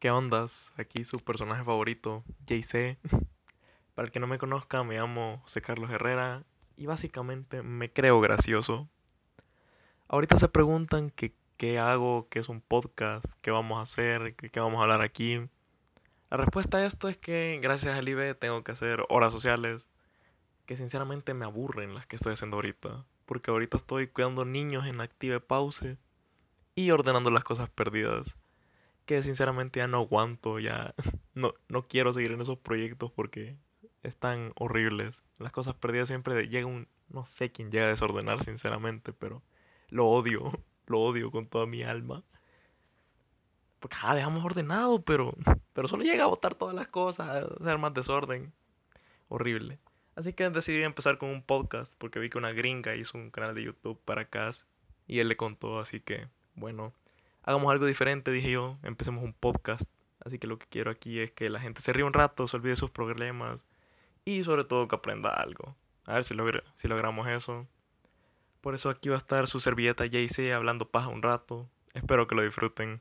¿Qué ondas? Aquí su personaje favorito, JC. Para el que no me conozca, me llamo José Carlos Herrera y básicamente me creo gracioso. Ahorita se preguntan que qué hago, qué es un podcast, qué vamos a hacer, qué, qué vamos a hablar aquí. La respuesta a esto es que gracias al IBE tengo que hacer horas sociales que sinceramente me aburren las que estoy haciendo ahorita. Porque ahorita estoy cuidando niños en active pause y ordenando las cosas perdidas. Que sinceramente ya no aguanto, ya no, no quiero seguir en esos proyectos porque están horribles. Las cosas perdidas siempre llega un... No sé quién llega a desordenar sinceramente, pero lo odio, lo odio con toda mi alma. Porque ah, dejamos ordenado, pero, pero solo llega a botar todas las cosas, a hacer más desorden. Horrible. Así que decidí empezar con un podcast porque vi que una gringa hizo un canal de YouTube para Cas y él le contó, así que bueno, hagamos algo diferente, dije yo, empecemos un podcast. Así que lo que quiero aquí es que la gente se ríe un rato, se olvide sus problemas y sobre todo que aprenda algo. A ver si, si logramos eso. Por eso aquí va a estar su servilleta JC hablando paja un rato. Espero que lo disfruten.